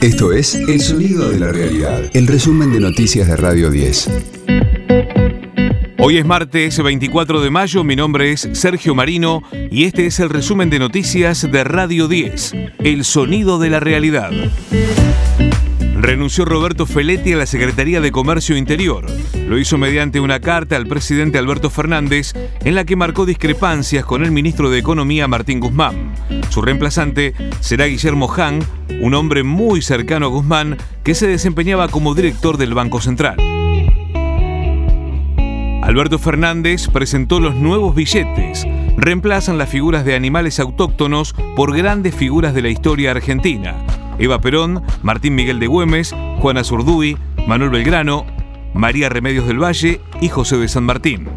Esto es El Sonido de la Realidad, el resumen de noticias de Radio 10. Hoy es martes 24 de mayo, mi nombre es Sergio Marino y este es el resumen de noticias de Radio 10, El Sonido de la Realidad. Renunció Roberto Feletti a la Secretaría de Comercio Interior. Lo hizo mediante una carta al presidente Alberto Fernández en la que marcó discrepancias con el ministro de Economía Martín Guzmán. Su reemplazante será Guillermo Han, un hombre muy cercano a Guzmán que se desempeñaba como director del Banco Central. Alberto Fernández presentó los nuevos billetes. Reemplazan las figuras de animales autóctonos por grandes figuras de la historia argentina. Eva Perón, Martín Miguel de Güemes, Juana Zurduy, Manuel Belgrano, María Remedios del Valle y José de San Martín.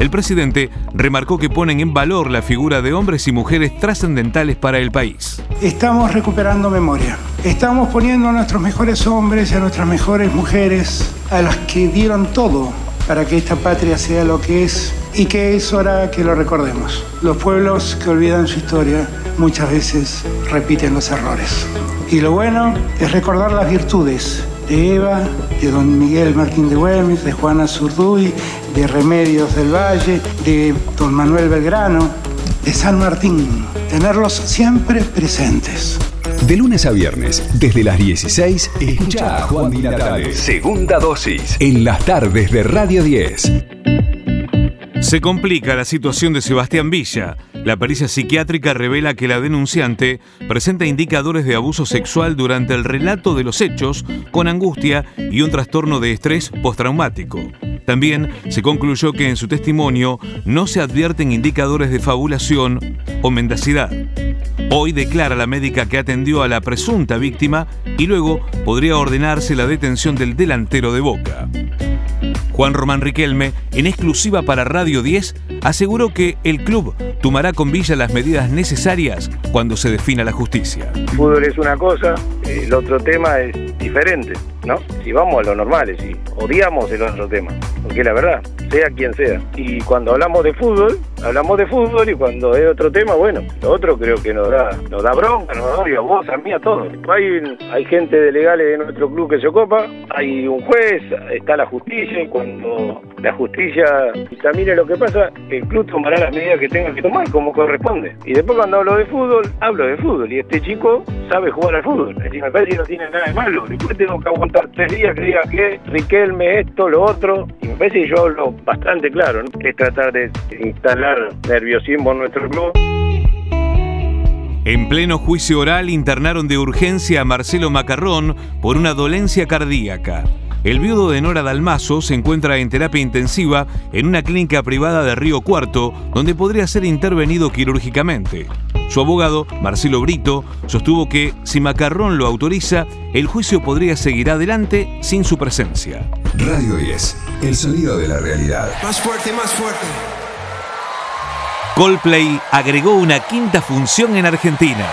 El presidente remarcó que ponen en valor la figura de hombres y mujeres trascendentales para el país. Estamos recuperando memoria. Estamos poniendo a nuestros mejores hombres y a nuestras mejores mujeres, a las que dieron todo para que esta patria sea lo que es y que es hora que lo recordemos. Los pueblos que olvidan su historia muchas veces repiten los errores. Y lo bueno es recordar las virtudes de Eva, de don Miguel Martín de Güemes, de Juana Zurduy, de Remedios del Valle, de don Manuel Belgrano, de San Martín. Tenerlos siempre presentes. De lunes a viernes, desde las 16, escucha a Juan Di Natale. Segunda dosis, en las tardes de Radio 10. Se complica la situación de Sebastián Villa. La pericia psiquiátrica revela que la denunciante presenta indicadores de abuso sexual durante el relato de los hechos, con angustia y un trastorno de estrés postraumático. También se concluyó que en su testimonio no se advierten indicadores de fabulación o mendacidad. Hoy declara la médica que atendió a la presunta víctima y luego podría ordenarse la detención del delantero de Boca. Juan Román Riquelme, en exclusiva para Radio 10, aseguró que el club tomará con Villa las medidas necesarias cuando se defina la justicia. Fútbol es una cosa, el otro tema es diferente, ¿no? Si vamos a lo normal, si odiamos el otro tema, porque la verdad, sea quien sea. Y cuando hablamos de fútbol, hablamos de fútbol y cuando es otro tema, bueno, lo otro creo que nos da, nos da bronca, nos da odio a vos, a mí, a todos. Hay, hay gente de legales de nuestro club que se ocupa, hay un juez, está la justicia y cuando la justicia examine lo que pasa, el club tomará las medidas que tenga que tomar como corresponde. Y después cuando hablo de fútbol, hablo de fútbol y este chico sabe jugar al fútbol. Es decir, me no tiene nada de malo. Después tengo que aguantar tres días que diga que Riquelme esto, lo otro. Y parece que yo hablo bastante claro, ¿no? Es tratar de instalar nerviosismo en nuestro club. En pleno juicio oral internaron de urgencia a Marcelo Macarrón por una dolencia cardíaca. El viudo de Nora Dalmazo se encuentra en terapia intensiva en una clínica privada de Río Cuarto, donde podría ser intervenido quirúrgicamente. Su abogado, Marcelo Brito, sostuvo que si Macarrón lo autoriza, el juicio podría seguir adelante sin su presencia. Radio 10, el sonido de la realidad. Más fuerte, más fuerte. Coldplay agregó una quinta función en Argentina.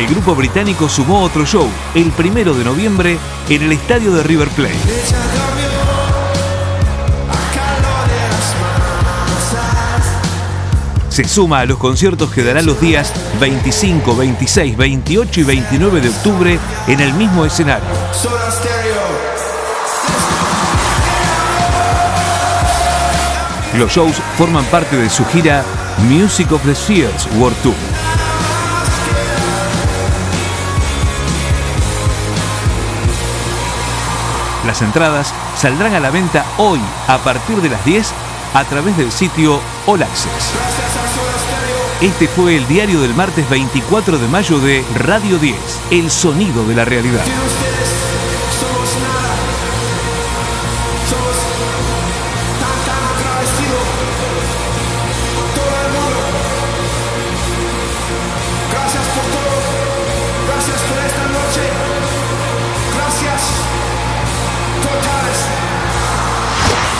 El grupo británico sumó otro show, el primero de noviembre, en el estadio de River Plate. Se suma a los conciertos que dará los días 25, 26, 28 y 29 de octubre en el mismo escenario. Los shows forman parte de su gira Music of the Spheres World Tour. Las entradas saldrán a la venta hoy a partir de las 10 a través del sitio All Access. Este fue el diario del martes 24 de mayo de Radio 10, El Sonido de la Realidad.